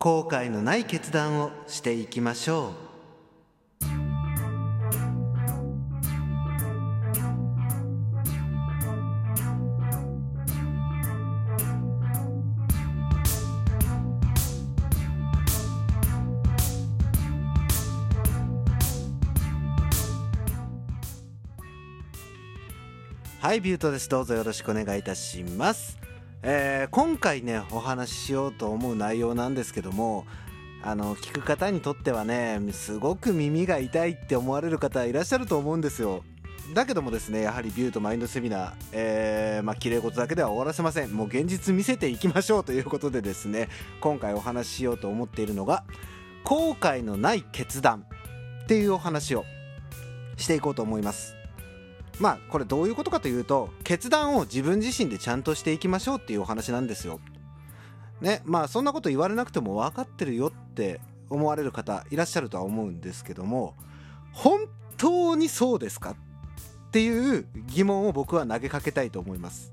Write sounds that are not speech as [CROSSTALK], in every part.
後悔のない決断をしていきましょう。はいビュートです。どうぞよろしくお願いいたします、えー今回ねお話ししようと思う内容なんですけどもあの聞く方にとってはねすごく耳が痛いって思われる方いらっしゃると思うんですよ。だけどもですねやはりビュートマインドセミナー、えーまあ綺麗事だけでは終わらせません。もう現実見せていきましょうということでですね今回お話ししようと思っているのが後悔のない決断っていうお話をしていこうと思います。まあこれどういうことかというと決断を自分自身でちゃんとしていきましょうっていうお話なんですよ。ねまあそんなこと言われなくても分かってるよって思われる方いらっしゃるとは思うんですけども本当にそうですかっていう疑問を僕は投げかけたいと思います。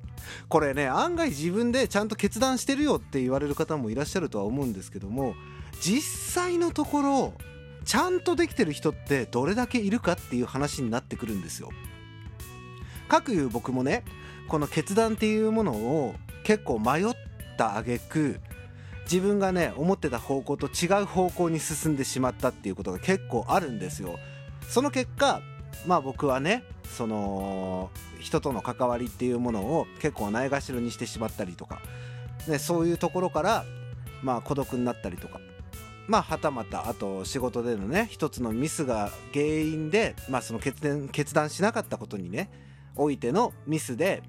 これね案外自分でちゃんと決断してるよって言われる方もいらっしゃるとは思うんですけども実際のところちゃんとできてる人ってどれだけいるかっていう話になってくるんですよ。かくいう僕もねこの決断っていうものを結構迷った挙句自分がね思ってた方向と違う方向に進んでしまったっていうことが結構あるんですよ。その結果まあ僕はねその人との関わりっていうものを結構ないがしろにしてしまったりとか、ね、そういうところからまあ孤独になったりとかまあはたまたあと仕事でのね一つのミスが原因で、まあ、その決決断しなかったことにねおいてのミスで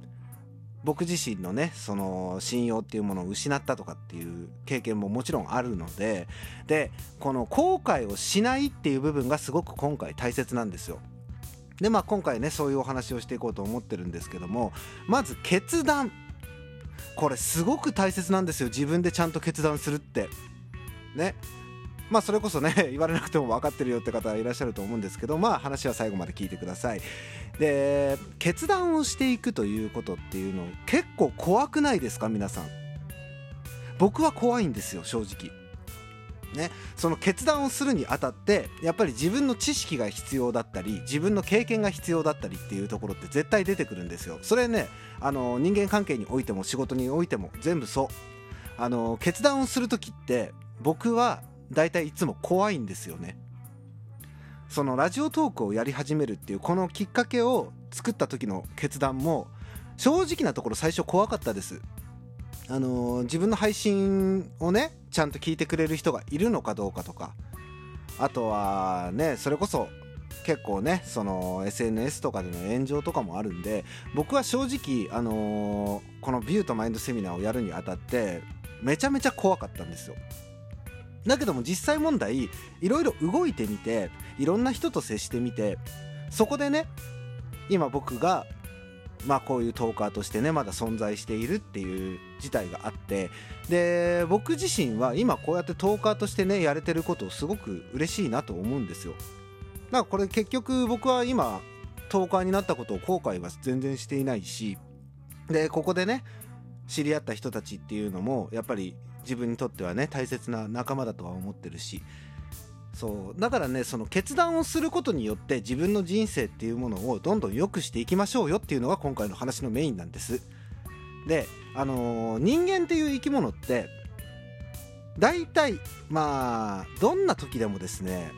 僕自身のねその信用っていうものを失ったとかっていう経験ももちろんあるのででこの後悔をしないっていう部分がすごく今回大切なんですよ。でまあ今回ねそういうお話をしていこうと思ってるんですけどもまず決断これすごく大切なんですよ自分でちゃんと決断するって。ねまあそれこそね [LAUGHS] 言われなくても分かってるよって方いらっしゃると思うんですけどまあ話は最後まで聞いてください。で決断をしていくということっていうの結構怖くないですか皆さん？僕は怖いんですよ正直。ねその決断をするにあたってやっぱり自分の知識が必要だったり自分の経験が必要だったりっていうところって絶対出てくるんですよ。それねあの人間関係においても仕事においても全部そう。あの決断をする時って僕は大体いつも怖いんですよね。そのラジオトークをやり始めるっていうこのきっかけを作った時の決断も正直なところ最初怖かったです。あのー自分の配信をねちゃんと聞いてくれる人がいるのかどうかとか。あとはねそれこそ結構ねその SNS とかでの炎上とかもあるんで僕は正直、あのーこのビュートマインドセミナーをやるにあたってめちゃめちゃ怖かったんですよ。だけども実際問題いろいろ動いてみていろんな人と接してみてそこでね今僕がまあこういうトーカーとしてねまだ存在しているっていう事態があってで僕自身は今こうやってトーカーとしてねやれてることをすごく嬉しいなと思うんですよ。だからこれ結局僕は今トーカーになったことを後悔は全然していないしでここでね知り合った人たちっていうのもやっぱり自分にとってはね大切な仲間だとは思ってるし。そう。だからねその決断をすることによって自分の人生っていうものをどんどん良くしていきましょうよっていうのが今回の話のメインなんです。であのー人間っていう生き物って大体まあどんな時でもですね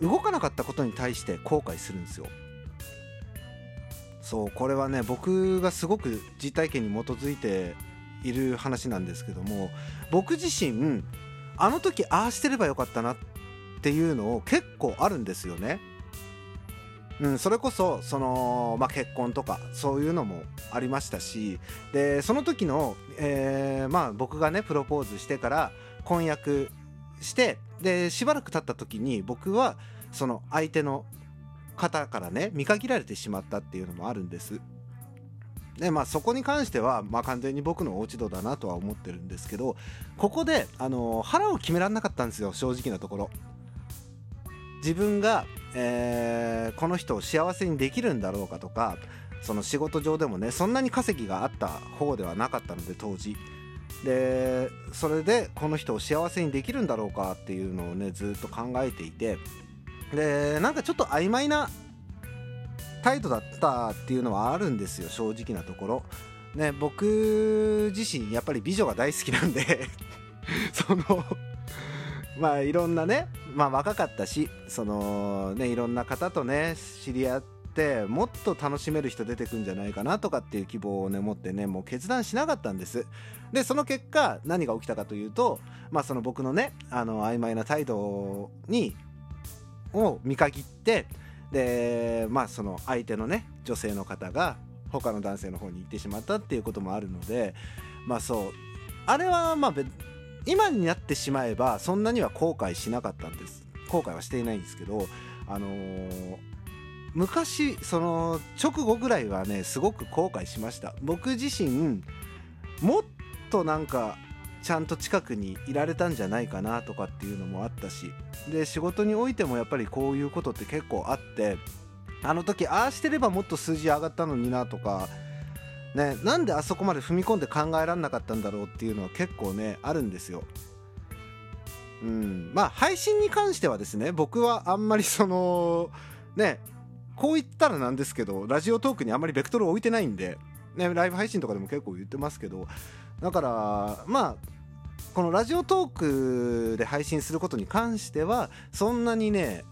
動かなかったことに対して後悔するんですよ。そうこれはね僕がすごく実体験に基づいている話なんですけども僕自身あの時ああしてればよかったなっていうのを結構あるんですよね。うん、それこそその、まあ、結婚とかそういうのもありましたしでその時の、えーまあ、僕がねプロポーズしてから婚約してでしばらく経った時に僕はその相手の方からね見限られてしまったっていうのもあるんです。でまあそこに関しては、まあ、完全に僕の落ち度だなとは思ってるんですけどここで、あの腹を決められなかったんですよ正直なところ。自分が、えーこの人を幸せにできるんだろうかとかその仕事上でもねそんなに稼ぎがあった方ではなかったので当時でそれでこの人を幸せにできるんだろうかっていうのをねずっと考えていてでなんかちょっと曖昧な態度だったっていうのはあるんですよ正直なところ。ね、僕自身やっぱり美女が大好きなんで [LAUGHS] そのまあいろんなね、まあ、若かったしそのねいろんな方とね知り合ってもっと楽しめる人出てくんじゃないかなとかっていう希望をね持ってねもう決断しなかったんですでその結果何が起きたかというとまあその僕のねあの曖昧な態度にを見限ってでまあその相手のね女性の方が他の男性の方に行ってしまったっていうこともあるのでまあそう。あれはまあ今になってしまえばそんなには後悔しなかったんです。後悔はしていないんですけどあのー、昔その直後ぐらいはねすごく後悔しました。僕自身もっとなんかちゃんと近くにいられたんじゃないかなとかっていうのもあったしで仕事においてもやっぱりこういうことって結構あってあの時ああしてればもっと数字上がったのになとかねなんであそこまで踏み込んで考えられなかったんだろうっていうのは結構ねあるんですよ。うん、まあ配信に関してはですね僕はあんまりそのねこう言ったらなんですけどラジオトークにあんまりベクトルを置いてないんで、ね、ライブ配信とかでも結構言ってますけどだからまあこのラジオトークで配信することに関してはそんなにね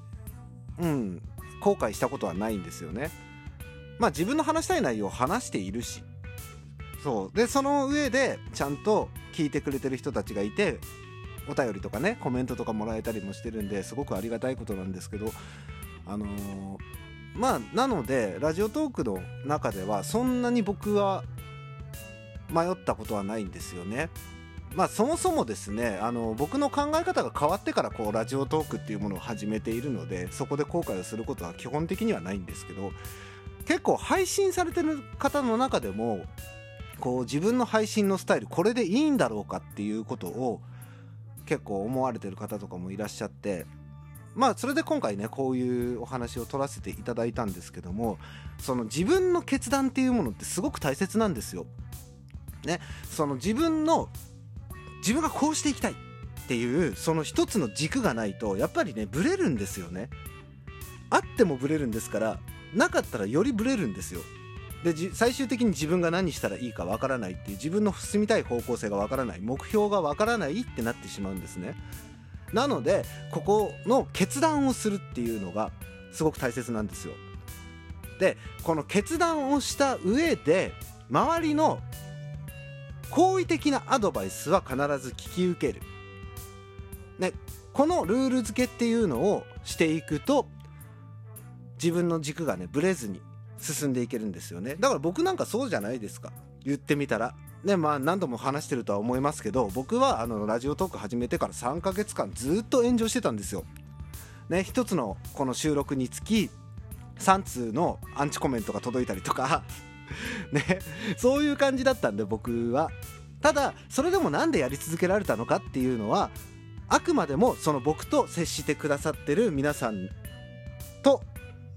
うん後悔したことはないんですよね。まあ自分の話したい内容を話しているしそうでその上でちゃんと聞いてくれてる人たちがいてお便りとかねコメントとかもらえたりもしてるんですごくありがたいことなんですけどあのー、まあなのでラジオトークの中ではそんなに僕は迷ったことはないんですよね。まあそもそもですねあの僕の考え方が変わってからこうラジオトークっていうものを始めているのでそこで後悔をすることは基本的にはないんですけど結構配信されてる方の中でもこう自分の配信のスタイルこれでいいんだろうかっていうことを結構思われてる方とかもいらっしゃってまあそれで今回ねこういうお話を取らせていただいたんですけどもその自分の決断っていうものってすごく大切なんですよ。ね、その自分の自分がこうしていきたいっていうその一つの軸がないとやっぱりねブレるんですよね。あってもブレるんですからなかったらよりブレるんですよ。で最終的に自分が何したらいいかわからないっていう自分の進みたい方向性がわからない目標がわからないってなってしまうんですね。なのでここの決断をするっていうのがすごく大切なんですよ。でこの決断をした上で周りの好意的なアドバイスは必ず聞き受ける、ね、このルール付けっていうのをしていくと自分の軸がねブレずに進んでいけるんですよね。だから僕なんかそうじゃないですか。言ってみたら。ねまあ何度も話してるとは思いますけど僕はあのラジオトーク始めてから3ヶ月間ずっと炎上してたんですよ。ね一つのこの収録につき3通のアンチコメントが届いたりとかねそういう感じだったんで僕は。ただそれでも何でやり続けられたのかっていうのはあくまでもその僕と接してくださってる皆さんと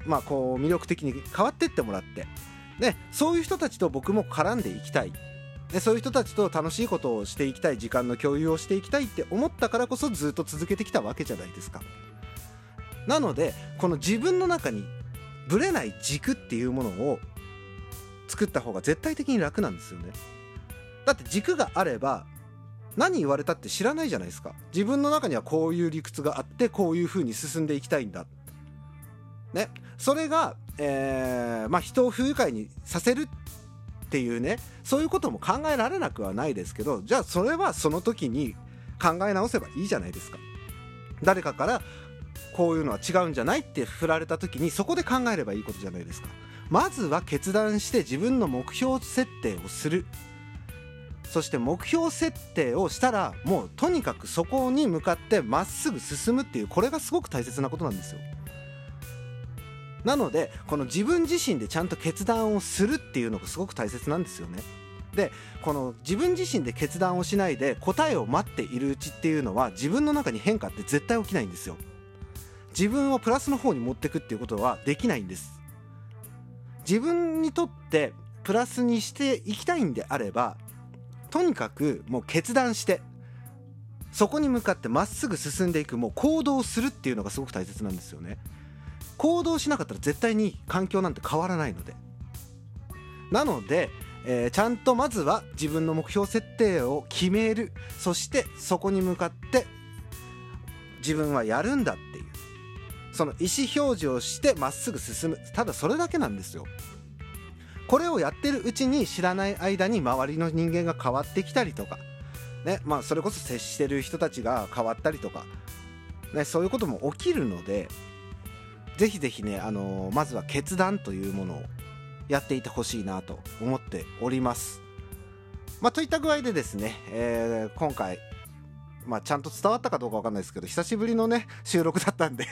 まあこう魅力的に変わってってもらって。でそういう人たちと僕も絡んでいきたい。でそういう人たちと楽しいことをしていきたい時間の共有をしていきたいって思ったからこそずっと続けてきたわけじゃないですか。なのでこの自分の中にぶれない軸っていうものを作った方が絶対的に楽なんですよね。だって軸があれば何言われたって知らないじゃないですか。自分の中にはこういう理屈があってこういう風に進んでいきたいんだ。ね。それが、えー、まあ、人を不愉快にさせるっていうねそういうことも考えられなくはないですけどじゃあそれはその時に考え直せばいいじゃないですか。誰かからこういうのは違うんじゃないって振られた時にそこで考えればいいことじゃないですか。まずは決断して自分の目標設定をする。そして目標設定をしたらもうとにかくそこに向かってまっすぐ進むっていうこれがすごく大切なことなんですよ。なのでこの自分自身でちゃんと決断をするっていうのがすごく大切なんですよね。でこの自分自身で決断をしないで答えを待っているうちっていうのは自分の中に変化って絶対起きないんですよ。自分をプラスの方に持ってくっていうことはできないんです。自分にとってプラスにしていきたいんであればとにかくもう決断してそこに向かってまっすぐ進んでいくもう行動するっていうのがすごく大切なんですよね。行動しなかったら絶対に環境なんて変わらないので。なので、えー、ちゃんとまずは自分の目標設定を決める。そしてそこに向かって自分はやるんだっていうその意思表示をしてまっすぐ進む。ただそれだけなんですよ。これをやってるうちに知らない間に周りの人間が変わってきたりとか。ねまあ、それこそ接してる人たちが変わったりとか、ね、そういうことも起きるのでぜひぜひね、あのー、まずは決断というものをやっていてほしいなと思っております。まあ、といった具合でですね、えー、今回、まあ、ちゃんと伝わったかどうかわかんないですけど久しぶりのね収録だったんで。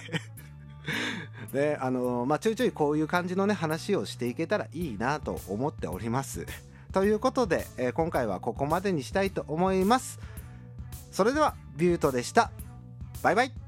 であの、まあ、ちょいちょいこういう感じのね話をしていけたらいいなと思っております。ということで、えー、今回はここまでにしたいと思います。それではビュートでした。バイバイ。